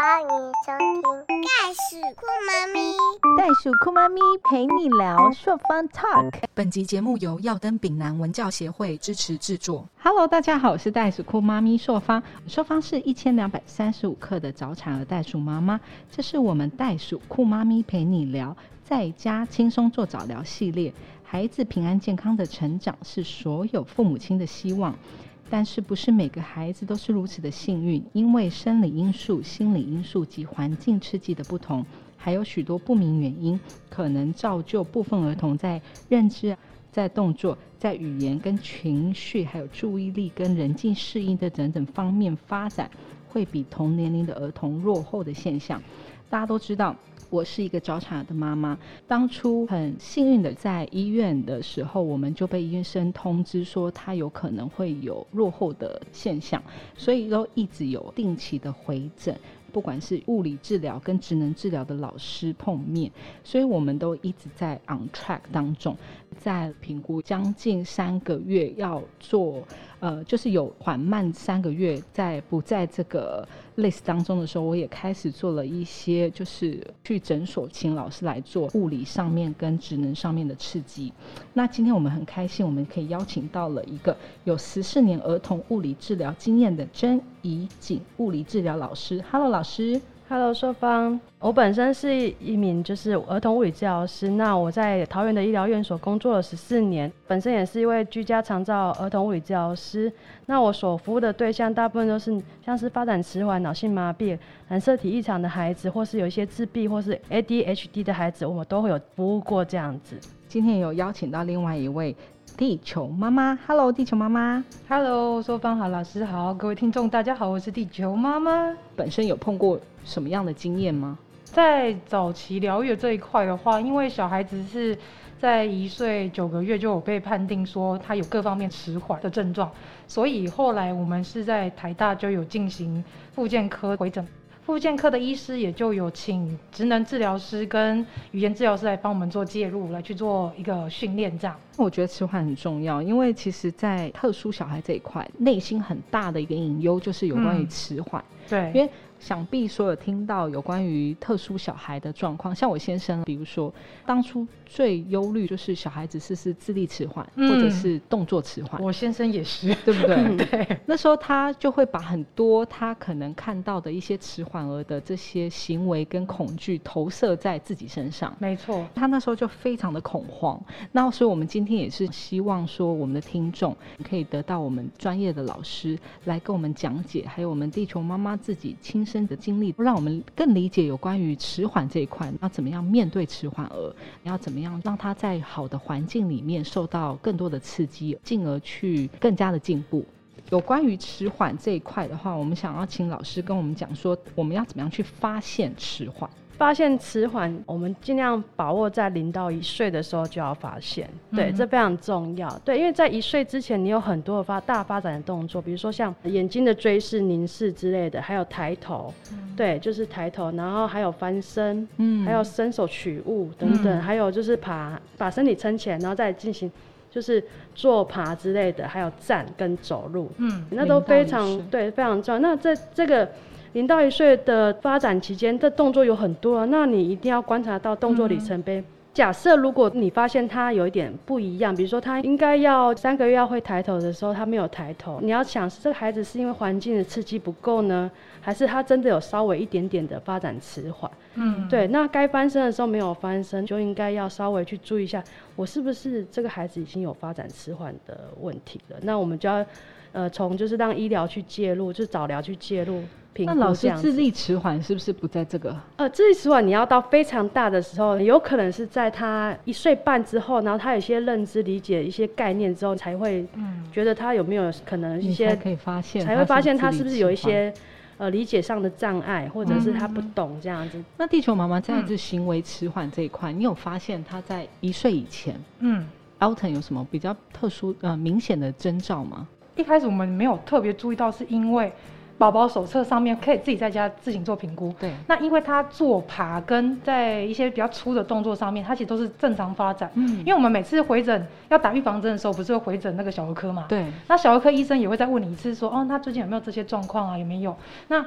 欢迎收听《袋鼠酷妈咪》。袋鼠酷妈咪陪你聊朔方 Talk。本集节目由耀登丙南文教协会支持制作。Hello，大家好，我是袋鼠酷妈咪朔方。朔方是一千两百三十五克的早产儿袋鼠妈妈，这是我们袋鼠酷妈咪陪你聊，在家轻松做早疗系列。孩子平安健康的成长是所有父母亲的希望。但是不是每个孩子都是如此的幸运，因为生理因素、心理因素及环境刺激的不同，还有许多不明原因，可能造就部分儿童在认知、在动作、在语言跟情绪，还有注意力跟人际适应的等等方面发展，会比同年龄的儿童落后的现象。大家都知道。我是一个早产儿的妈妈，当初很幸运的在医院的时候，我们就被医生通知说他有可能会有落后的现象，所以都一直有定期的回诊，不管是物理治疗跟职能治疗的老师碰面，所以我们都一直在 on track 当中，在评估将近三个月要做，呃，就是有缓慢三个月，在不在这个 list 当中的时候，我也开始做了一些，就是去诊所请老师来做物理上面跟职能上面的刺激。那今天我们很开心，我们可以邀请到了一个有十四年儿童物理治疗经验的甄怡景物理治疗老师。Hello，老师。Hello，硕芳，我本身是一名就是儿童物理治疗师，那我在桃园的医疗院所工作了十四年，本身也是一位居家长照儿童物理治疗师。那我所服务的对象大部分都是像是发展迟缓、脑性麻痹、染色体异常的孩子，或是有一些自闭或是 ADHD 的孩子，我们都会有服务过这样子。今天有邀请到另外一位地球妈妈，Hello，地球妈妈。Hello，说方好，老师好，各位听众大家好，我是地球妈妈。本身有碰过什么样的经验吗？在早期疗愈这一块的话，因为小孩子是在一岁九个月就有被判定说他有各方面迟缓的症状，所以后来我们是在台大就有进行复健科回诊。复健科的医师也就有请职能治疗师跟语言治疗师来帮我们做介入，来去做一个训练，这样。我觉得迟缓很重要，因为其实，在特殊小孩这一块，内心很大的一个隐忧就是有关于嗯。迟缓，对，因为想必所有听到有关于特殊小孩的状况，像我先生，比如说当初最忧虑就是小孩子是不是智力迟缓，嗯。或者是动作迟缓，我先生也是，对不对？对，那时候他就会把很多他可能看到的一些迟缓儿的这些行为跟恐惧投射在自己身上。没错，他那时候就非常的恐慌，那所以我们今天也是希望说，我们的听众可以得到我们专业的老师来跟我们讲解，还有我们地球妈妈自己亲身的经历，让我们更理解有关于迟缓这一块，要怎么样面对迟缓儿，要怎么样让他在好的环境里面受到更多的刺激，进而去更加的进步。有关于迟缓这一块的话，我们想要请老师跟我们讲说，我们要怎么样去发现迟缓。发现迟缓，我们尽量把握在零到一岁的时候就要发现，对，嗯这非常重要。对，因为在一岁之前，你有很多的发大发展的动作，比如说像眼睛的追视、凝视之类的，还有抬头，对，就是抬头，然后还有翻身，嗯。还有伸手取物等等，嗯。还有就是爬，把身体撑起来，然后再进行就是坐爬之类的，还有站跟走路，嗯，那都非常对，非常重要。那在这个零到一岁的发展期间，这动作有很多啊，那你一定要观察到动作里程碑。假设如果你发现他有一点不一样，比如说他应该要三个月要会抬头的时候，他没有抬头，你要想这个孩子是因为环境的刺激不够呢，还是他真的有稍微一点点的发展迟缓？嗯，对，那该翻身的时候没有翻身，就应该要稍微去注意一下，我是不是这个孩子已经有发展迟缓的问题了？那我们就要，呃，从就是让医疗去介入，就是早疗去介入评那老师。智力迟缓是不是不在这个？呃，智力迟缓你要到非常大的时候，有可能是在他一岁半之后，然后他有些认知理解一些概念之后，才会嗯，觉得他有没有可能一些可以发现，才会发现他是不是有一？些呃理解上的障碍，或者是他不嗯懂这样子。那地球妈妈在嗯这行为迟缓这一块，你有发现他在一岁以前嗯，，Alton 有什么比较特殊呃明显的征兆吗？一开始我们没有特别注意到，是因为宝宝手册上面可以自己在家自行做评估。对，那因为他做爬跟在一些比较粗的动作上面，他其实都是正常发展。嗯因为我们每次回诊要打预防针的时候，不是会回诊那个小儿科嘛？对，那小儿科医生也会再问你一次说，哦，他最近有没有这些状况啊？有没有？那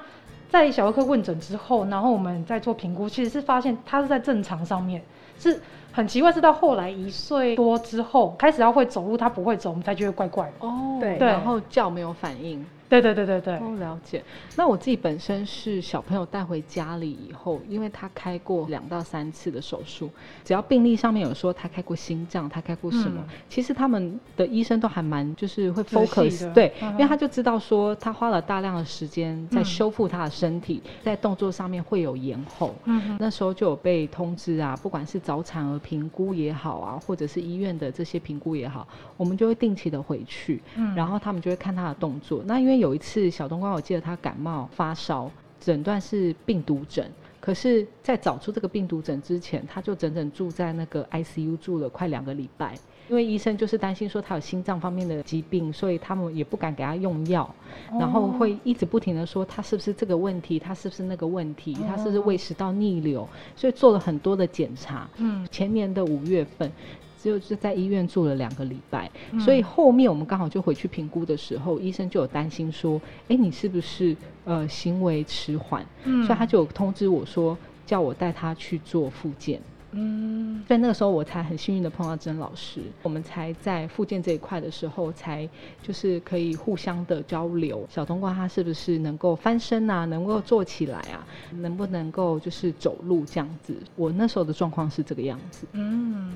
在小儿科问诊之后，然后我们再做评估，其实是发现他是在正常上面，是很奇怪，是到后来一岁多之后开始要会走路，他不会走，我们才觉得怪怪的。哦，对然后叫没有反应。对对对对对，哦，了解。那我自己本身是小朋友带回家里以后，因为他开过两到三次的手术，只要病历上面有说他开过心脏，他开过什么，嗯其实他们的医生都还蛮就是会 focus，对，嗯因为他就知道说他花了大量的时间在嗯修复他的身体，在动作上面会有延后。嗯那时候就有被通知啊，不管是早产儿评估也好啊，或者是医院的这些评估也好，我们就会定期的回去，嗯然后他们就会看他的动作。那因为有一次小冬瓜，我记得他感冒发烧，诊断是病毒疹。可是，在找出这个病毒疹之前，他就整整住在那个 ICU 住了快两个礼拜，因为医生就是担心说他有心脏方面的疾病，所以他们也不敢给他用药，然后会一直不停的说他是不是这个问题，他是不是那个问题，他是不是胃食道逆流，所以做了很多的检查。嗯前年的五月份，就是在医院住了两个礼拜，所以后面我们刚好就回去评估的时候，医生就有担心说，哎，你是不是呃行为迟缓？嗯所以他就有通知我说，叫我带他去做复健。嗯所以那个时候我才很幸运的碰到曾老师，我们才在复健这一块的时候，才就是可以互相的交流。小冬瓜他是不是能够翻身啊，能够坐起来啊，能不能够就是走路这样子？我那时候的状况是这个样子。嗯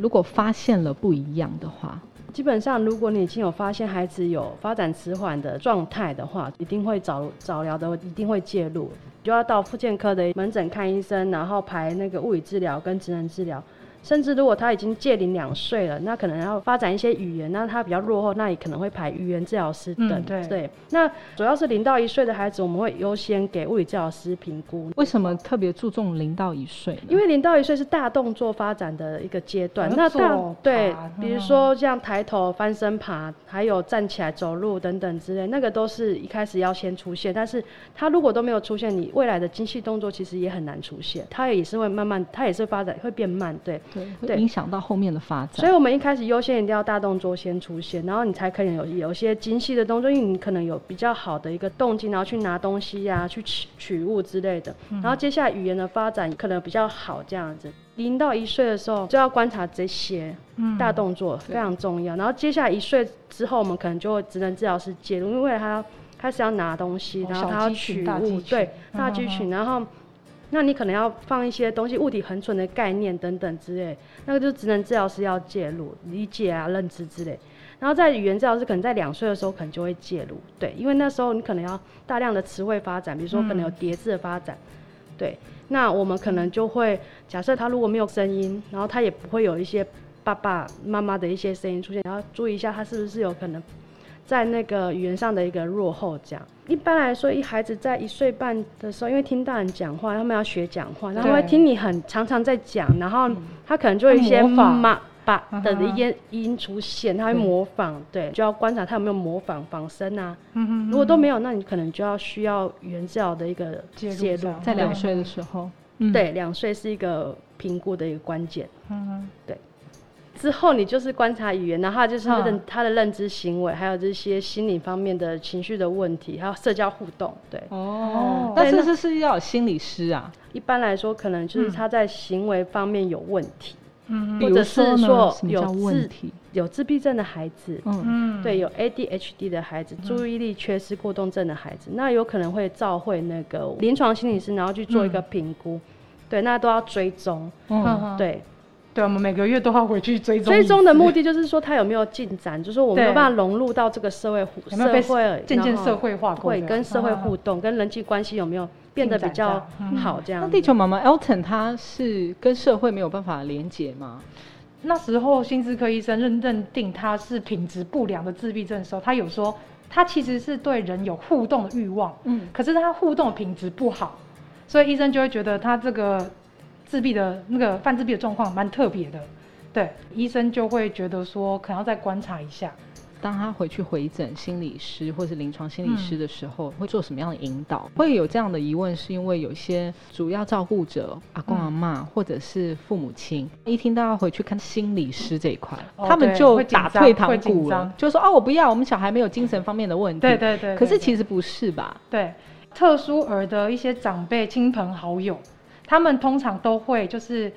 如果发现了不一样的话，基本上，如果你已经有发现孩子有发展迟缓的状态的话，一定会早早疗的，一定会介入，就要到复健科的门诊看医生，然后排那个物理治疗跟职能治疗。甚至如果他已经戒龄两岁了，那可能要发展一些语言，那他比较落后，那也可能会排语言治疗师等。嗯对那主要是零到一岁的孩子，我们会优先给物理治疗师评估。为什么特别注重零到一岁？因为零到一岁是大动作发展的一个阶段，那大对，比如嗯说像抬头、翻身爬，还有站起来走路等等之类，那个都是一开始要先出现。但是他如果都没有出现，你未来的精细动作其实也很难出现，他也是会慢慢，他也是发展会变慢，对。对，会影响到后面的发展。所以我们一开始优先一定要大动作先出现，然后你才可能有有一些精细的动作，因为你可能有比较好的一个动静，然后去拿东西呀、去取取物之类的。然后接下来语言的发展可能比较好这样子。零到一岁的时候就要观察这些嗯大动作，非常重要。然后接下来一岁之后，我们可能就会职能治疗师介入，因为他要开始要拿东西，哦然后他要取物，对大肌群，然后。那你可能要放一些东西，物体恒存的概念等等之类，那个就是职能治疗师要介入、理解啊、认知之类。然后在语言治疗师可能在两岁的时候可能就会介入，对，因为那时候你可能要大量的词汇发展，比如说可能有叠字的发展，对。那我们可能就会假设他如果没有声音，然后他也不会有一些爸爸妈妈的一些声音出现，然后注意一下他是不是有可能在那个语言上的一个落后这样。一般来说，一孩子在一岁半的时候，因为听大人讲话，他们要学讲话，然后会对听你很常常在讲，然后他可能就会一些他模仿。妈爸的一些音出现，他会模仿，对，就要观察他有没有模仿仿声啊。嗯如果都没有，那你可能就要需要语言治疗的一个介入。在两岁的时候，嗯，对，两岁是一个评估的一个关键。嗯之后你就是观察语言，然后就是他认、嗯他的认知行为，还有这些心理方面的情绪的问题，还有社交互动。对，哦，那但是这是要有心理师啊，一般来说可能就是嗯他在行为方面有问题，嗯或者是说有自问题？有自闭症的孩子，嗯，嗯对，有 ADHD 的孩子，注意力缺失过动症的孩子，那有可能会召会那个临床心理师，然后去做一个评估。对，那都要追踪。嗯，嗯，对，对，我们每个月都要回去追踪。追踪的目的就是说他有没有进展，就是说我们有办法融入到这个社会互有没有被社会渐渐社会化过会跟社会嗯互动、跟人际关系有没有变得比较进展这样嗯好这样？那地球妈妈 Elton 他是跟社会没有办法连接吗？那时候心智科医生认认定他是品质不良的自闭症的时候，他有说他其实是对人有互动的欲望，嗯，可是他互动的品质不好，所以医生就会觉得他这个自闭的那个犯自闭的状况蛮特别的，对，医生就会觉得说可能要再观察一下。当他回去回诊心理师或是临床心理师嗯的时候，会做什么样的引导？会有这样的疑问，是因为有些主要照顾者阿公嗯阿妈、或者是父母亲，一听到要回去看心理师这一块，哦他们就打退堂鼓了，就说哦，我不要，我们小孩没有精神方面的问题。对对对可是其实不是吧？对，特殊儿的一些长辈、亲朋好友，他们通常都会就是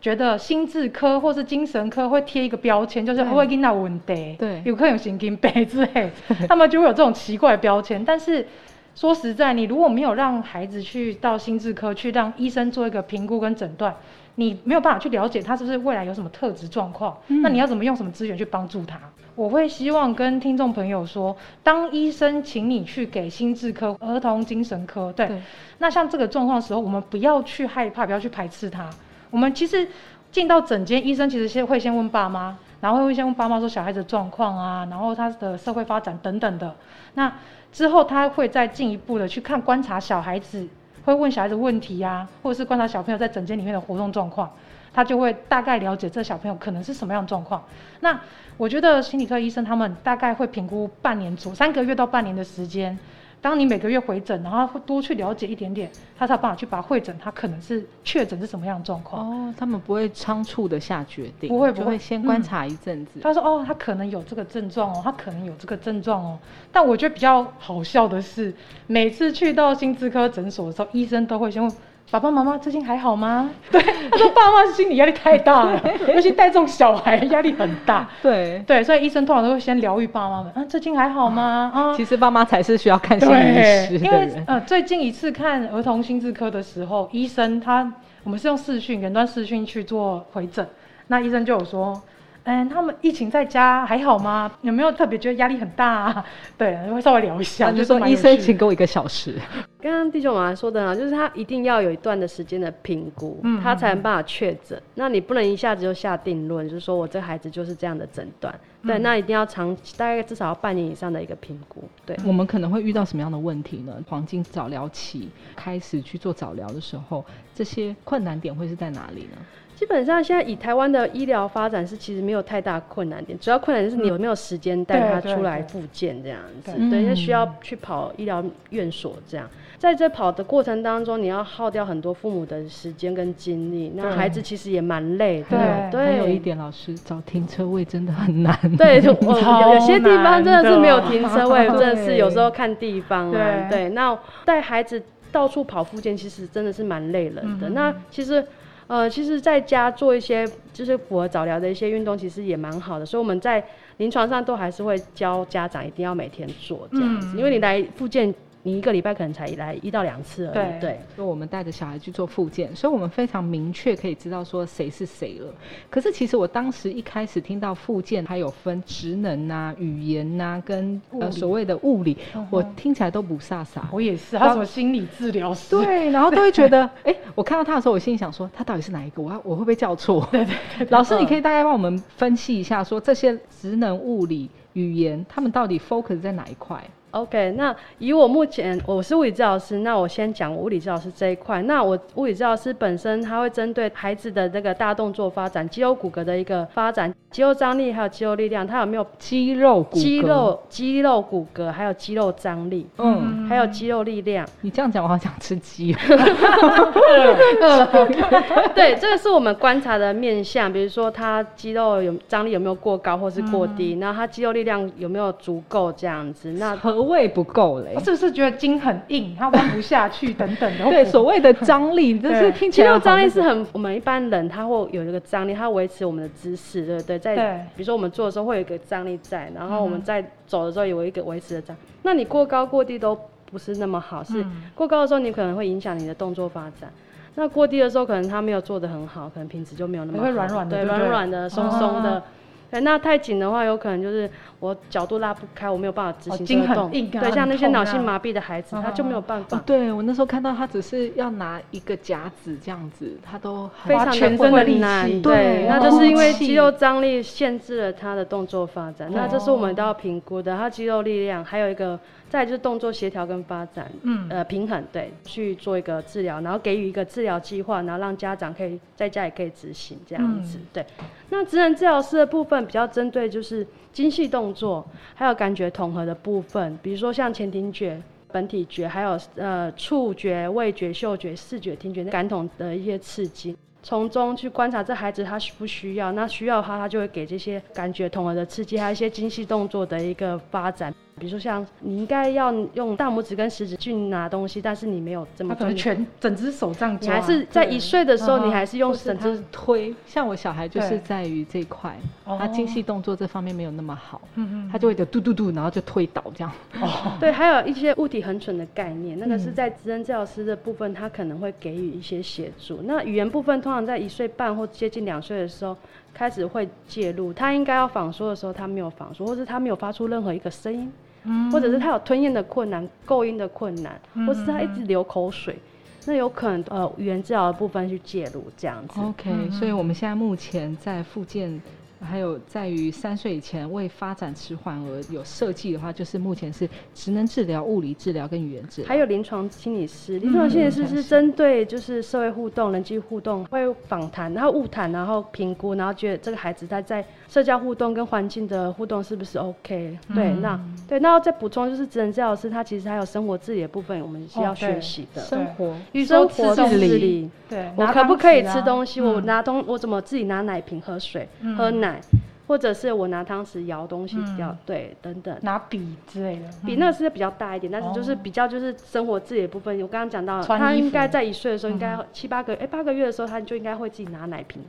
觉得心智科或是精神科会贴一个标签，就是对会跟那问题，对有可能有神经病之类，他们就会有这种奇怪的标签。但是说实在，你如果没有让孩子去到心智科去让医生做一个评估跟诊断，你没有办法去了解他是不是未来有什么特质状况，嗯那你要怎么用什么资源去帮助他？我会希望跟听众朋友说，当医生请你去给心智科、儿童精神科，对，对那像这个状况的时候，我们不要去害怕，不要去排斥他。我们其实进到诊间，医生其实先会先问爸妈，然后会先问爸妈说小孩子的状况啊，然后他的社会发展等等的。那之后他会再进一步的去看观察小孩子，会问小孩子问题呀、或者是观察小朋友在整间里面的活动状况，他就会大概了解这小朋友可能是什么样的状况。那我觉得心理科医生他们大概会评估半年左三个月到半年的时间。当你每个月回诊，然后会多去了解一点点，他才有办法去把会诊他可能是确诊是什么样的状况。哦，他们不会仓促的下决定，不会不会先观嗯察一阵子。他说：“哦，他可能有这个症状哦，他可能有这个症状哦。”但我觉得比较好笑的是，每次去到心智科诊所的时候，医生都会先问爸爸妈妈最近还好吗？对，他说爸妈心理压力太大了，尤其带这种小孩压力很大。对，对，所以医生通常都会先疗愈爸妈们啊，最近还好吗？啊，其实爸妈才是需要看心理对，师的因为。呃，最近一次看儿童心智科的时候，医生他我们是用视讯远端视讯去做回诊，那医生就有说，嗯，他们疫情在家还好吗？有没有特别觉得压力很大、啊？对，会稍微聊一下，他就说医生，请给我一个小时。刚刚弟兄妈妈说的啊，就是他一定要有一段的时间的评估，嗯他才能办法确诊。那你不能一下子就下定论，就是说我这孩子就是这样的诊断。对，嗯那一定要长大概至少要半年以上的一个评估。对，我们可能会遇到什么样的问题呢？黄金早疗期开始去做早疗的时候，这些困难点会是在哪里呢？基本上现在以台湾的医疗发展是其实没有太大困难点，主要困难就是你有没有时间带他出来复健这样子。对对，那嗯需要去跑医疗院所这样。在这跑的过程当中，你要耗掉很多父母的时间跟精力，那孩子其实也蛮累的。对有一点，老师找停车位真的很难。对，就 有有些地方真的是没有停车位，真的是有时候看地方啊。对对，那带孩子到处跑复健，其实真的是蛮累人的。嗯那其实。呃，其实在家做一些就是符合早疗的一些运动，其实也蛮好的。所以我们在临床上都还是会教家长一定要每天做这样子，嗯因为你来复健，你一个礼拜可能才来一到两次而已。对对就我们带着小孩去做复健，所以我们非常明确可以知道说谁是谁了。可是其实我当时一开始听到复健，还有分职能呐、语言呐、跟呃所谓的物理，嗯我听起来都不飒飒。我也是，还有什么心理治疗师？对，然后都会觉得，哎、我看到他的时候，我心里想说，他到底是哪一个？我要我会不会叫错？对对老师，你可以大概帮我们分析一下，说这些职能、物理、语言，他们到底 focus 在哪一块？OK，那以我目前我是物理治疗师，那我先讲物理治疗师这一块。那我物理治疗师本身，他会针对孩子的那个大动作发展、肌肉骨骼的一个发展、肌肉张力还有肌肉力量，他有没有肌肉、骨骼肌，肉、肌肉骨骼，还有肌肉张力，嗯，还有肌肉力量。你这样讲，我好想吃鸡。对，这个是我们观察的面向，比如说他肌肉有张力有没有过高或是过低，然后他肌肉力量有没有足够这样子。那何谓不够嘞我？是不是觉得筋很硬，它弯不下去等等的？对，所谓的张力，就是对听起来好肌肉张力是很，我们一般人他会有一个张力，他维持我们的姿势，对不对？在对比如说我们做的时候会有一个张力在，然后我们嗯在走的时候有一个维持的张。那你过高过低都不是那么好，是嗯过高的时候你可能会影响你的动作发展。那过低的时候，可能他没有做的很好，可能品质就没有那么好，会软软的对，软软的、松松的哦。对，那太紧的话，有可能就是我角度拉不开，我没有办法执行这个动。硬啊对，像那些脑性麻痹的孩子，他就没有办法哦。对我那时候看到他只是要拿一个夹子这样子，他都很非常的花全身的力困难，气对，对那就是因为哦肌肉张力限制了他的动作发展，对那这是我们都要评估的。他肌肉力量，还有一个，再就是动作协调跟发展，嗯呃，平衡，对，去做一个治疗，然后给予一个治疗计划，然后让家长可以在家也可以执行这样子，嗯对。那职能治疗师的部分比较针对就是精细动做，还有感觉统合的部分，比如说像前庭觉。本体觉，还有呃触觉、味觉、嗅觉、视觉、听觉、感统的一些刺激。从中去观察这孩子他需不需要，那需要的话，他就会给这些感觉统合的刺激，还有一些精细动作的一个发展。比如说像你应该要用大拇指跟食指去拿东西，但是你没有这么他可能全整只手这样抓，你还是在一岁的时候，嗯你还是用整只推，像我小孩就是在于这一块，哦。他精细动作这方面没有那么好，嗯嗯他就会就嘟嘟嘟，然后就推倒这样。哦，对，还有一些物体恒存的概念，那个是嗯在职能治疗师的部分，他可能会给予一些协助。那语言部分通常在一岁半或接近两岁的时候开始会介入，他应该要仿说的时候，他没有仿说，或是他没有发出任何一个声音，嗯或者是他有吞咽的困难、构音的困难，嗯或是他一直流口水，那有可能呃语言治疗的部分去介入这样子。OK，、嗯所以我们现在目前在复健，还有在于三岁以前为发展迟缓而有设计的话，就是目前是职能治疗、物理治疗跟语言治疗。还有临床心理师，临床心理师嗯是针对就是社会互动、人际互动，会访谈，然后物谈，然后评估，然后觉得这个孩子他在社交互动跟环境的互动是不是 OK？、对，嗯那对，那再补充就是职能治疗师，他其实还有生活自理的部分，我们是要学习的。生活与生活自理，对，我可不可以吃东西？我嗯拿东，我怎么自己拿奶瓶喝水、嗯喝奶，或者是我拿汤匙舀东西嗯舀，对，等等。拿笔之类的，嗯比那个是比较大一点，但是就是哦比较就是生活自理的部分。我刚刚讲到了，他应该在一岁的时候，应该嗯七八个哎八个月的时候，他就应该会自己拿奶瓶，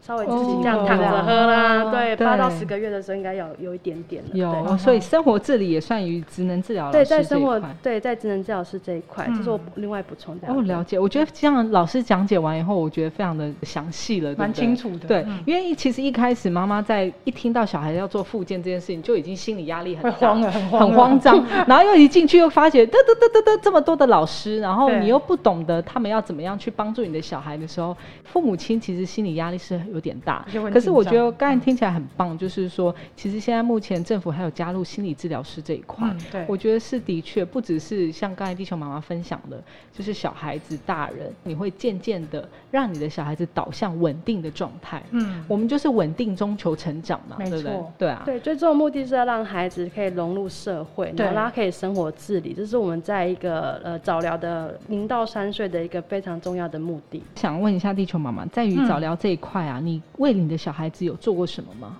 稍微自己哦这样躺着喝啦。哦对，对八到十个月的时候应该有有一点点了。有，所以生活自理也算于职能治疗老对，在生活。对在职能治疗师这一块，这是我嗯另外补充的。哦，了解。我觉得这样老师讲解完以后，我觉得非常的详细了，蛮清楚的，对，嗯因为其实一开始妈妈在一听到小孩要做复健这件事情，就已经心理压力很大，慌了，很慌，很慌。张，然后又一进去又发觉，得得得得得这么多的老师，然后你又不懂得他们要怎么样去帮助你的小孩的时候，父母亲其实心理压力是有点大可是我觉得刚才听起来很棒，就是说，其实现在目前政府还有加入心理治疗师这一块。嗯，对，我觉得是的确，不只是像刚才地球妈妈分享的，就是小孩子、大人，你会渐渐的让你的小孩子导向稳定的状态。嗯，我们就是稳定中求成长嘛，没对不对错？对啊，对，最终的目的是要让孩子可以融入社会，然对他可以生活自理，这是我们在一个呃早疗的零到三岁的一个非常重要的目的。想问一下地球妈妈，在于嗯早疗这一块啊，你为你的小孩子有做过什么吗？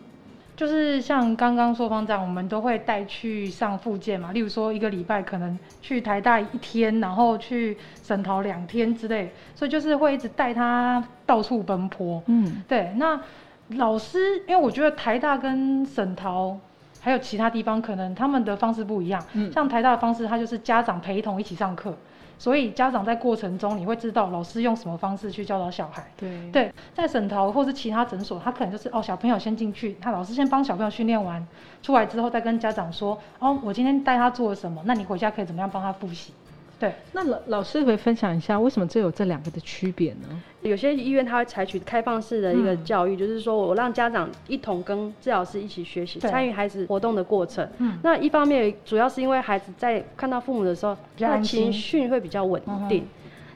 就是像刚刚说方丈，我们都会带去上复健嘛，例如说一个礼拜可能去台大一天，然后去省桃两天之类，所以就是会一直带他到处奔波。嗯，对，那老师，因为我觉得台大跟省桃还有其他地方，可能他们的方式不一样。嗯像台大的方式，他就是家长陪同一起上课，所以家长在过程中你会知道老师用什么方式去教导小孩。对对，在省桃或是其他诊所，他可能就是哦，小朋友先进去，他老师先帮小朋友训练完，出来之后再跟家长说，哦，我今天带他做了什么，那你回家可以怎么样帮他复习？对，那老老师可以分享一下，为什么这有这两个的区别呢？有些医院它会采取开放式的一个嗯教育，就是说我让家长一同跟治疗师一起学习，参与孩子活动的过程。嗯，那一方面主要是因为孩子在看到父母的时候，他的情绪会比较稳定。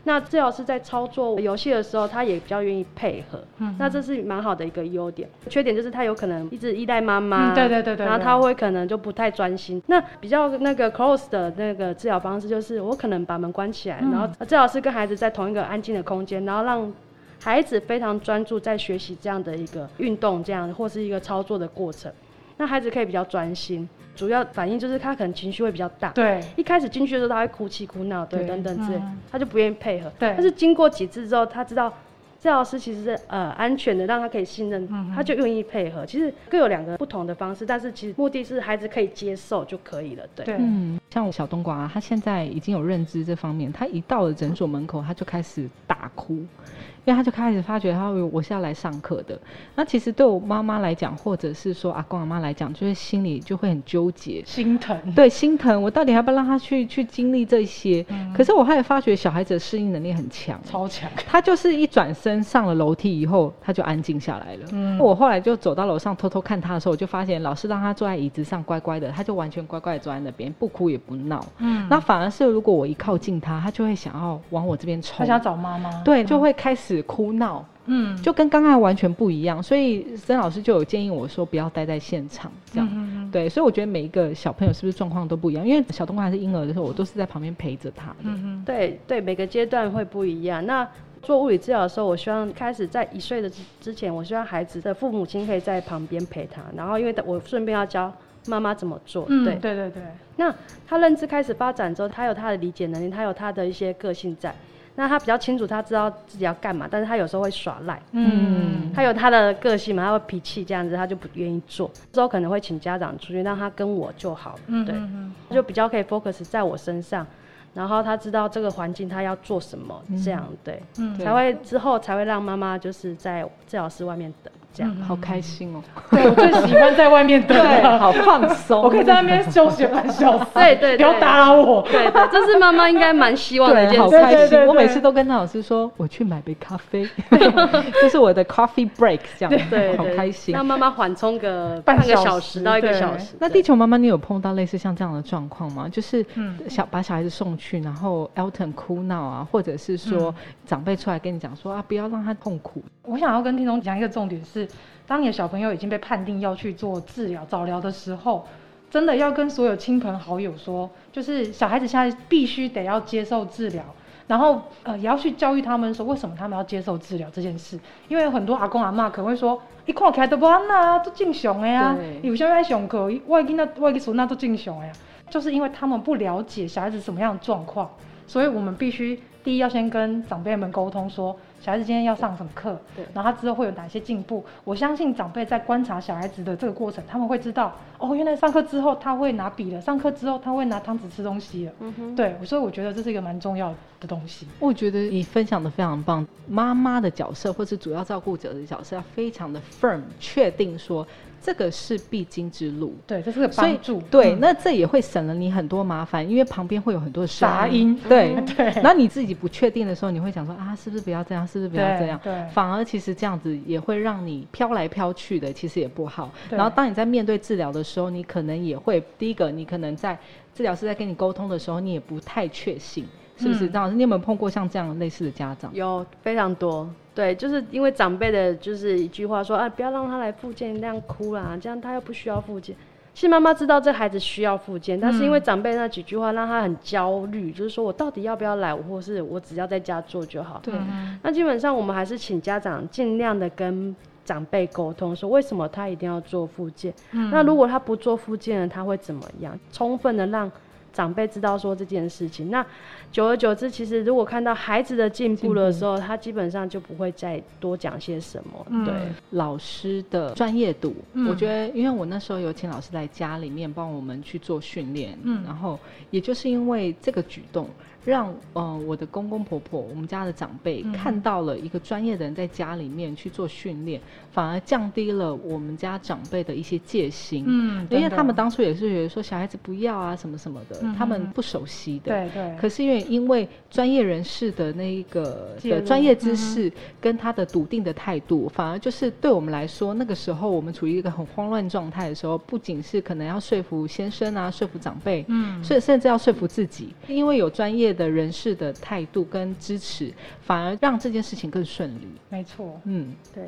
那治疗师在操作游戏的时候，他也比较愿意配合。嗯那这是蛮好的一个优点。缺点就是他有可能一直依赖妈妈、嗯对对对对对然后他会可能就不太专心。那比较那个 close 的那个治疗方式，就是我可能把门关起来，嗯然后治疗师跟孩子在同一个安静的空间，然后让孩子非常专注在学习这样的一个运动，这样或是一个操作的过程。那孩子可以比较专心，主要反应就是他可能情绪会比较大。对，一开始进去的时候，他会哭泣、哭闹，对，对等等之类嗯，他就不愿意配合。对但是经过几次之后，他知道治疗师其实是呃安全的，让他可以信任，嗯他就愿意配合。其实各有两个不同的方式，但是其实目的是孩子可以接受就可以了，对。对，嗯，像我小冬瓜、啊，他现在已经有认知这方面，他一到了诊所门口，他就开始大哭，因为他就开始发觉他我是要来上课的。那其实对我妈妈来讲，或者是说阿公阿妈来讲，就是心里就会很纠结，心疼。对，心疼，我到底要不要让他去去经历这些？嗯可是我后来发觉小孩子的适应能力很强，超强。他就是一转身上了楼梯以后，他就安静下来了。嗯我后来就走到楼上偷偷看他的时候，我就发现老师让他坐在椅子上乖乖的，他就完全乖乖的坐在那边，不哭也不闹。嗯那反而是如果我一靠近他，他就会想要往我这边冲他，想找妈妈。对，就会开始哭闹，嗯，就跟刚刚完全不一样。所以曾老师就有建议我说，不要待在现场这样。嗯嗯对，所以我觉得每一个小朋友是不是状况都不一样？因为小东还是婴儿的时候，我都是在旁边陪着他的。嗯嗯对对，每个阶段会不一样。那做物理治疗的时候，我希望开始在一岁的之之前，我希望孩子的父母亲可以在旁边陪他，然后因为我顺便要教妈妈怎么做，嗯，对。对对对，那他认知开始发展之后，他有他的理解能力，他有他的一些个性在。那他比较清楚，他知道自己要干嘛，但是他有时候会耍赖，嗯，他有他的个性嘛，他会脾气这样子，他就不愿意做。之后可能会请家长出去，让他跟我就好了，嗯对，嗯。就比较可以 focus 在我身上，然后他知道这个环境他要做什么，这样对，嗯。才会之后才会让妈妈就是在治疗室外面等这样。好开心哦，对我最喜欢在外面等 好放松，我可以在那边休息半小时，对对对不要打扰我。对对，这是妈妈应该蛮希望的 一件事。开心。我每次都跟那老师说，我去买杯咖啡，这 是我的 coffee break，这样，对，好开心。让妈妈缓冲个半半个小时到一个小时。那地球妈妈，你有碰到类似像这样的状况吗？就是嗯小把小孩子送去，然后 Elton 哭闹啊，或者是说嗯长辈出来跟你讲说啊，不要让他痛苦。我想要跟听众讲一个重点是，当你的小朋友已经被判定要去做治疗早疗的时候，真的要跟所有亲朋好友说，就是小孩子现在必须得要接受治疗，然后呃也要去教育他们说为什么他们要接受治疗这件事，因为有很多阿公阿妈可能会说，一看起来都不安呐，都正常的呀对，有些人爱上课，我的囡仔我的孙那都正常的呀，就是因为他们不了解小孩子什么样的状况，所以我们必须第一要先跟长辈们沟通说，小孩子今天要上什么课，对然后他之后会有哪些进步。我相信长辈在观察小孩子的这个过程，他们会知道，哦，原来上课之后他会拿笔了，上课之后他会拿汤匙吃东西了。嗯对，所以我觉得这是一个蛮重要的东西。我觉得你分享的非常棒，妈妈的角色或是主要照顾者的角色要非常的 firm，确定说这个是必经之路。对，这是个帮助。对，嗯那这也会省了你很多麻烦，因为旁边会有很多的声杂音对 对然后你自己不确定的时候，你会想说啊，是不是不要这样？是不是不要这样？对对反而其实这样子也会让你飘来飘去的，其实也不好。然后当你在面对治疗的时候，你可能也会第一个，你可能在治疗师在跟你沟通的时候，你也不太确信，是不是？嗯张老师，你有没有碰过像这样类似的家长？有非常多，对，就是因为长辈的就是一句话说啊，不要让他来复健，那样哭啦，这样他又不需要复健。其实妈妈知道这孩子需要复健，但是因为长辈那几句话让他很焦虑，就是说我到底要不要来，或是我只要在家做就好。对嗯那基本上我们还是请家长尽量的跟长辈沟通，说为什么他一定要做复健。嗯那如果他不做复健了，他会怎么样？充分的让长辈知道说这件事情。那久而久之，其实如果看到孩子的进步的时候，他基本上就不会再多讲些什么。嗯。对，老师的专业度，嗯。我觉得，因为我那时候有请老师来家里面帮我们去做训练，嗯。然后也就是因为这个举动，让呃我的公公婆婆，我们家的长辈、嗯。看到了一个专业的人在家里面去做训练，反而降低了我们家长辈的一些戒心。嗯，因为他们当初也是觉得说小孩子不要啊什么什么的，嗯他们嗯不熟悉的。对对，可是因为因为专业人士的那一个的专业知识跟他的笃定的态度，反而就是对我们来说，那个时候我们处于一个很慌乱状态的时候，不仅是可能要说服先生啊，说服长辈，嗯，甚甚至要说服自己，因为有专业的人士的态度跟支持，反而让这件事情更顺利。没错，嗯，对。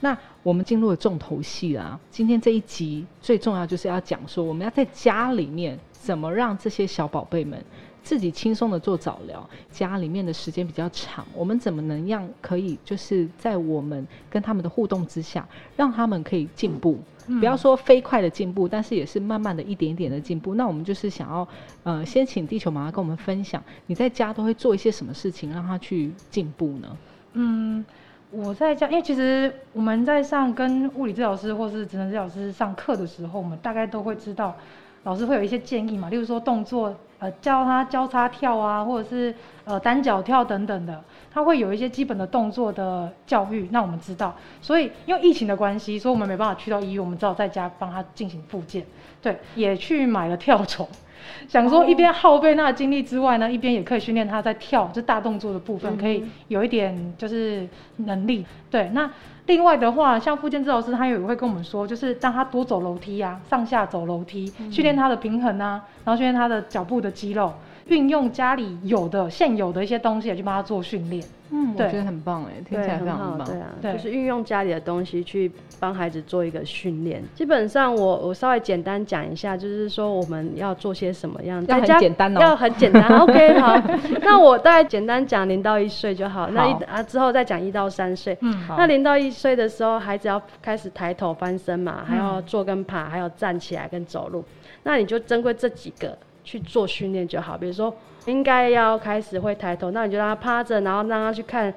那我们进入了重头戏啦。今天这一集最重要就是要讲说，我们要在家里面怎么让这些小宝贝们自己轻松的做早疗，家里面的时间比较长，我们怎么能让可以就是在我们跟他们的互动之下，让他们可以进步。不要说飞快的进步，但是也是慢慢的一点一点的进步。那我们就是想要，呃，先请地球妈妈跟我们分享，你在家都会做一些什么事情，让他去进步呢？嗯，我在家，因为其实我们在上跟物理治疗师或是职能治疗师上课的时候，我们大概都会知道，老师会有一些建议嘛，例如说动作，呃，教他交叉跳啊，或者是呃单脚跳等等的，他会有一些基本的动作的教育，那我们知道。所以因为疫情的关系，所以我们没办法去到医院，我们只好在家帮他进行复健。对，也去买了跳虫。想说一边耗费那个精力之外呢，一边也可以训练他在跳，这大动作的部分，可以有一点就是能力。对，那另外的话，像复健治疗师他也会跟我们说，就是让他多走楼梯啊，上下走楼梯，训练他的平衡啊，然后训练他的脚步的肌肉。运用家里有的现有的一些东西来去帮他做训练。嗯，我对觉得很棒哎，听，起来非很棒。对啊，对就是运用家里的东西去帮孩子做一个训练。基本上我我稍微简单讲一下，就是说我们要做些什么样，要很简单哦要很简单。OK，好，那我大概简单讲零到一岁就好，那一啊之后再讲一到三岁。嗯，好那零到一岁的时候，孩子要开始抬头翻身嘛，还嗯要坐跟爬，还有站起来跟走路。那你就针对这几个去做训练就好。比如说，应该要开始会抬头，那你就让他趴着，然后让他去看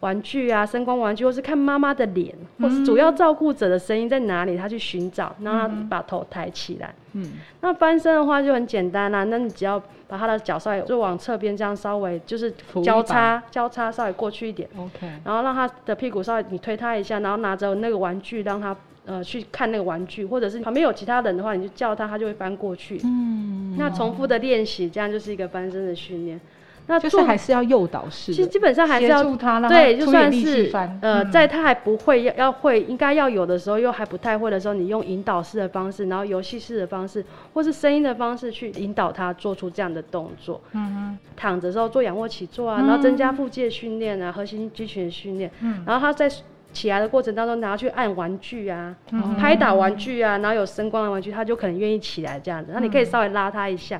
玩具啊、声光玩具，或是看妈妈的脸，或是主要照顾者的声音在哪里，他去寻找，让他把头抬起来。嗯，那翻身的话就很简单啦、那你只要把他的脚稍微就往侧边这样稍微就是扶交叉交叉稍微过去一点。OK，然后让他的屁股稍微你推他一下，然后拿着那个玩具让他呃去看那个玩具，或者是旁边有其他人的话，你就叫他，他就会翻过去。嗯，那重复的练习，这样就是一个翻身的训练。那就是还是要诱导式。其实基本上还是协要助他，让他对，就算是。呃，嗯在他还不会要要会应该要有的时候，又还不太会的时候，你用引导式的方式，然后游戏式的方式，或是声音的方式去引导他做出这样的动作。嗯躺着的时候做仰卧起坐啊，然后增加腹肌的训练啊，核心肌群的训练，嗯然后他在起来的过程当中，然后去按玩具啊，嗯拍打玩具啊，然后有声光的玩具，他就可能愿意起来这样子。那你可以稍微拉他一下，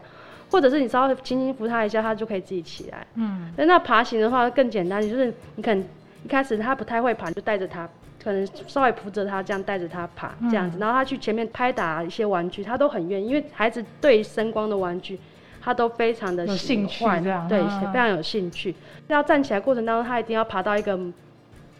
或者是你稍微轻轻扶他一下，他就可以自己起来。嗯那那爬行的话更简单，就是你可能一开始他不太会爬，你就带着他，可能稍微扶着他，这样带着他爬这样子，然后他去前面拍打一些玩具，他都很愿意，因为孩子对声光的玩具。他都非常的喜有兴趣欢这样对，啊非常有兴趣。要站起来过程当中，他一定要爬到一个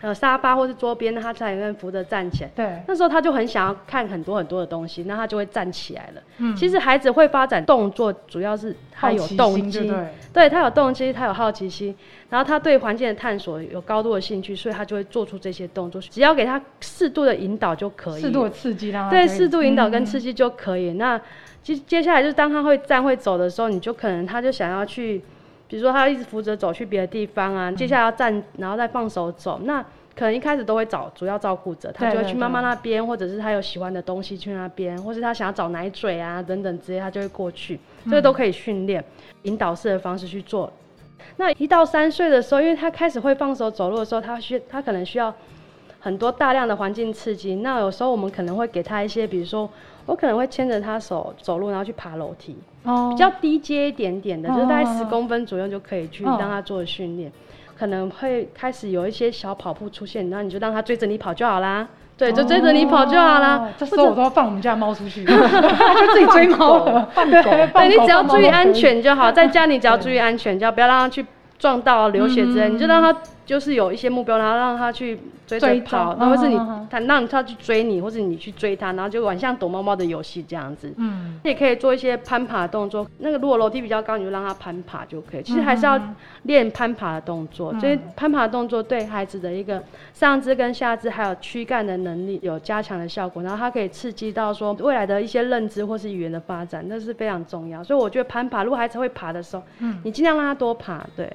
呃沙发或是桌边，他才能扶着站起来。对，那时候他就很想要看很多很多的东西，那他就会站起来了。嗯其实孩子会发展动作，主要是他有动机，对他有动机，他有好奇心，然后他对环境的探索有高度的兴趣，所以他就会做出这些动作。只要给他适度的引导就可以了，适度的刺激让他对适度引导跟嗯刺激就可以。那接接下来就是当他会站会走的时候，你就可能他就想要去，比如说他一直扶着走去别的地方啊，接下来要站，然后再放手走，那。可能一开始都会找主要照顾者，他就会去妈妈那边，或者是他有喜欢的东西去那边，或是他想要找奶嘴啊等等之类，他就会过去，这个都可以训练，引导式的方式去做。那一到三岁的时候，因为他开始会放手走路的时候，他需他可能需要很多大量的环境刺激。那有时候我们可能会给他一些，比如说我可能会牵着他手走路，然后去爬楼梯，哦比较低阶一点点的，就是大概哦十公分左右就可以去哦让他做训练。可能会开始有一些小跑步出现，然后你就让他追着你跑就好啦。对，就追着你跑就好啦哦。这时候我都要放我们家的猫出去，它就自己追猫了。放狗对对你只要注意安。全就好，在家你只要注意安全，就好不要让它去撞到啊流血之类，嗯你就让他就是有一些目标，然后让他去追跑，踪或是你他让他去追你，或是你去追他，然后就玩像躲猫猫的游戏这样子。嗯，也可以做一些攀爬的动作，那个如果楼梯比较高，你就让他攀爬就可以。其实还是要嗯练攀爬的动作，嗯所以攀爬的动作对孩子的一个上肢跟下肢还有躯干的能力有加强的效果，然后它可以刺激到说未来的一些认知或是语言的发展，那是非常重要。所以我觉得攀爬，如果孩子会爬的时候，嗯你尽量让他多爬，对，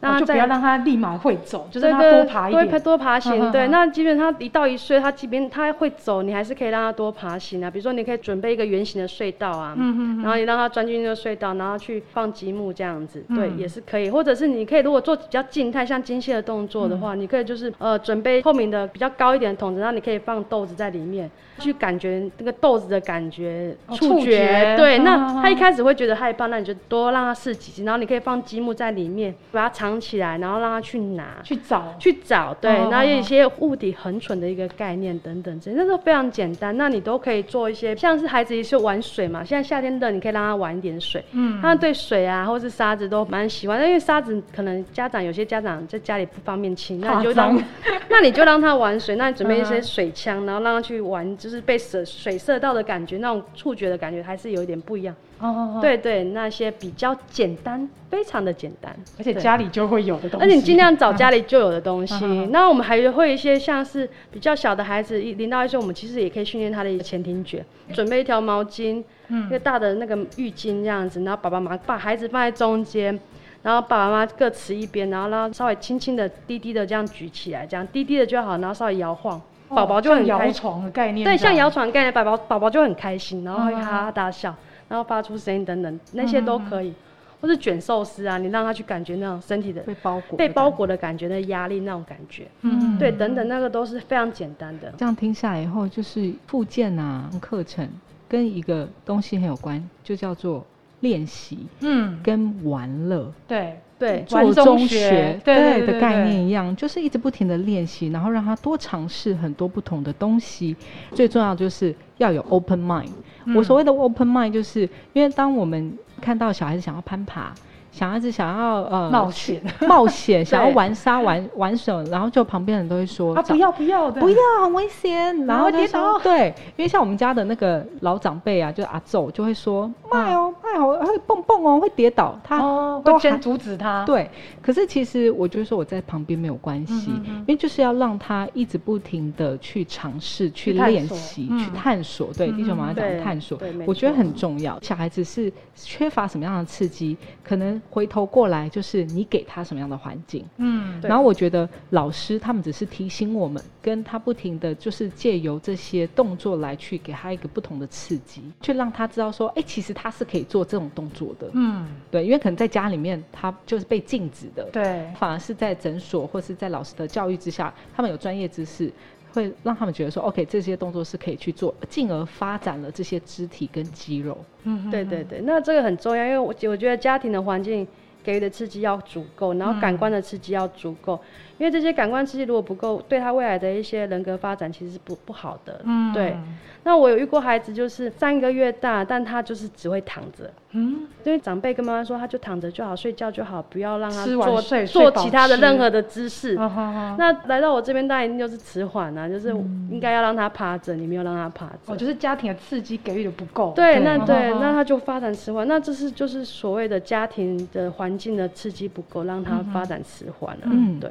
让哦就不要让他立马会走，就是让它对对多爬一点。多多爬行。对，那即便他一到一岁，他即便他会走，你还是可以让他多爬行啊。比如说，你可以准备一个圆形的隧道啊，嗯嗯然后你让他钻进那个隧道，然后去放积木这样子，对，嗯也是可以。或者是你可以如果做比较静态，像精细的动作的嗯话，你可以就是呃准备透明的比较高一点的桶子，然后你可以放豆子在里面，去感觉那个豆子的感觉、哦触触觉。对，那他一嗯开始会觉得害怕，那你就多让他试几次，然后你可以放积木在里面，把它藏起来，然后让他去拿。去找。去找，对，哦然后有一哦些物体很蠢的一个概念等等，这些那都非常简单。那你都可以做一些，像是孩子也是玩水嘛，现在夏天热，你可以让他玩一点水，嗯他们对水啊或是沙子都蛮喜欢的，因为沙子可能家长有些家长在家里不方便清，那你就让，那你就让他玩水，那你准备一些嗯水枪，然后让他去玩，就是被射水射到的感觉，那种触觉的感觉还是有一点不一样。哦哦，哦，对对，那些比较简单，非常的简单，而且家里就会有的东西。而且你尽量找家里就有的东西。那我们还会一些像是比较小的孩子，一零到一岁，我们其实也可以训练他的一个前庭觉，准备一条毛巾，嗯一嗯个大的那个浴巾这样子，然后爸爸妈妈把孩子放在中间。然后爸爸妈妈各持一边，然后让稍微轻轻的、低低的这样举起来，这样低低的就好，然后稍微摇晃，哦宝宝就很摇开。床的概念对，像摇床概念，宝宝宝宝就很开心，然后会嗯哈哈大笑，然后发出声音等等，那些都可以。或是卷寿司啊，你让他去感觉那种身体的被包裹，被包。裹的感觉、那压力那种感觉，嗯对，等等，那个都是非常简单的。这样听下来以后，就是附件啊课程跟一个东西很有关，就叫做练习嗯，跟玩乐。对，对，做中中学学对的概念一样，就是一直不停的练习，然后让他多尝试很多不同的东西。最重要就是要有 open mind。我所谓的 open mind，就是因为当我们看到小孩子想要攀爬。小孩子想要呃冒险，冒险，想要玩沙玩玩什么，然后就旁边人都会说啊，不要不要的，不要，很危险。然后跌倒说对，因为像我们家的那个老长辈啊，就是阿昼就会说，卖哦卖哦，会蹦蹦哦，会跌倒。他哦，都先阻止他，对，可是其实我就是说我在旁边没有关系，嗯嗯嗯因为就是要让他一直不停的去尝试、去练习、嗯去探索。对，地球妈妈讲探索，我觉得很重要。小孩子是缺乏什么样的刺激，可能回头过来就是你给他什么样的环境。嗯，然后我觉得老师他们只是提醒我们，跟他不停的就是借由这些动作来去给他一个不同的刺激，去让他知道说，哎，其实他是可以做这种动作的。嗯，对，因为可能在家里面他就是被禁止的，对，反而是在诊所或是在老师的教育之下，他们有专业知识，会让他们觉得说，OK，这些动作是可以去做，进而发展了这些肢体跟肌肉。嗯对对对，那这个很重要，因为我我觉得家庭的环境给予的刺激要足够，然后感官的刺激要足够，因为这些感官刺激如果不够，对他未来的一些人格发展其实是不不好的。嗯对。那我有遇过孩子，就是三个月大，但他就是只会躺着。嗯，因为长辈跟妈妈说，他就躺着就好，睡觉就好，不要让他做睡做其他的任何的姿势。啊哈哈，那来到我这边，当然一定就是迟缓啊，就是应该要让他趴着，你没有让他趴着。哦，就是家庭的刺激给予的不够，对，那对，那他就发展迟缓，那这是就是所谓的家庭的环境的刺激不够，让他发展迟缓了。嗯对。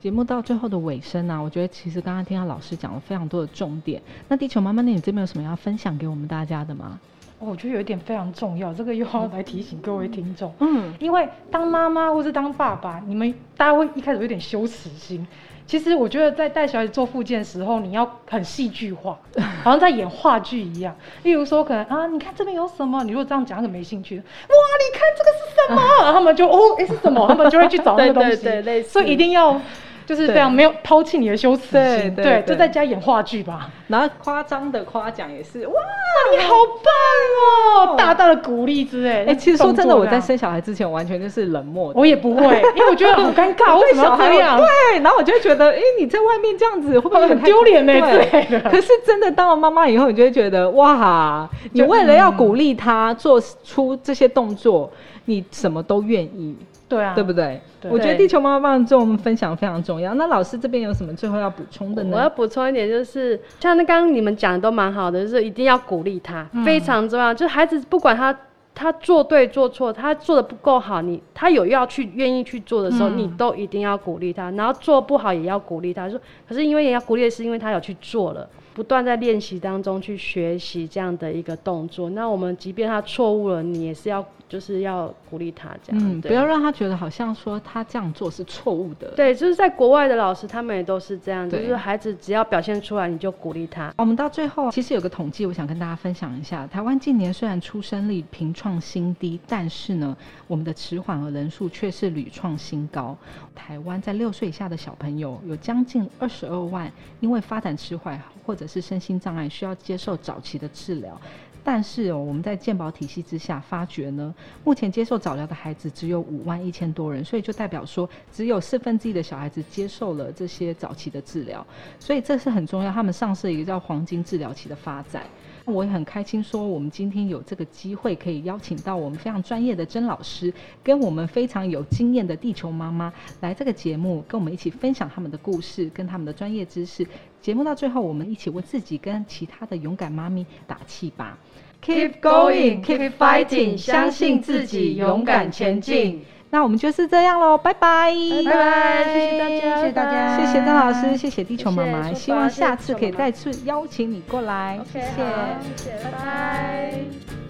节目到最后的尾声啊，我觉得其实刚刚听到老师讲了非常多的重点。那地球妈妈，那你这边有什么要分享给我们大家的吗？哦我觉得有一点非常重要，这个又要来提醒各位听众，嗯，因为当妈妈或是当爸爸，你们大家会一开始有点羞耻心。其实我觉得在带小孩子做复健的时候，你要很戏剧化，好像在演话剧一样。例如说，可能啊，你看这边有什么？你如果这样讲，很没兴趣。哇，你看这个是什么？他们就哦，哎、是什么？他们就会去找那个东西。对对对所以一定要就是非常没有抛弃你的羞耻心。对就在家演话剧吧。然后夸张的夸奖也是哇，你好棒哦！大大的鼓励之类。哎、其实说真的，我在生小孩之前，完全就是冷漠。我也不会，因为我觉得好尴尬，为什么要这样？对，然后我就会觉得，哎、你在外面这样子会不会很太丢脸呢之对。可是真的当了妈妈以后，你就会觉得，哇，你为了要鼓励他做出这些动作，你什么都愿意，对啊，对不对？对我觉得地球妈妈帮跟我们分享非常重要。那老师这边有什么最后要补充的呢？我要补充一点，就是像那刚刚你们讲的都蛮好的，就是一定要鼓励他，嗯非常重要。就是孩子不管他他做对做错，他做的不够好，你他有要去愿意去做的时候，嗯你都一定要鼓励他。然后做不好也要鼓励他，说可是因为也要鼓励，是因为他有去做了。不断在练习当中去学习这样的一个动作，那我们即便他错误了，你也是要就是要鼓励他这样，嗯，对不要让他觉得好像说他这样做是错误的。对，就是在国外的老师，他们也都是这样，就是孩子只要表现出来，你就鼓励他。我们到最后，其实有个统计，我想跟大家分享一下。台湾近年虽然出生率平创新低，但是呢，我们的迟缓和人数却是屡创新高。台湾在六岁以下的小朋友有将近二十二万，因为发展迟缓或者是身心障碍，需要接受早期的治疗。但是哦，我们在健保体系之下发觉呢，目前接受早疗的孩子只有五万一千多人，所以就代表说，只有四分之一的小孩子接受了这些早期的治疗，所以这是很重要。他们上市一个叫黄金治疗期的发展。我也很开心，说我们今天有这个机会，可以邀请到我们非常专业的甄老师，跟我们非常有经验的地球妈妈来这个节目，跟我们一起分享他们的故事跟他们的专业知识。节目到最后，我们一起为自己跟其他的勇敢妈咪打气吧。Keep going, keep fighting，相信自己，勇敢前进。那我们就是这样喽，拜拜，拜拜，谢谢大家，谢谢大家谢谢张老师，谢谢地球妈妈，希望下次可以再次邀请你过来，谢谢。谢谢，拜拜。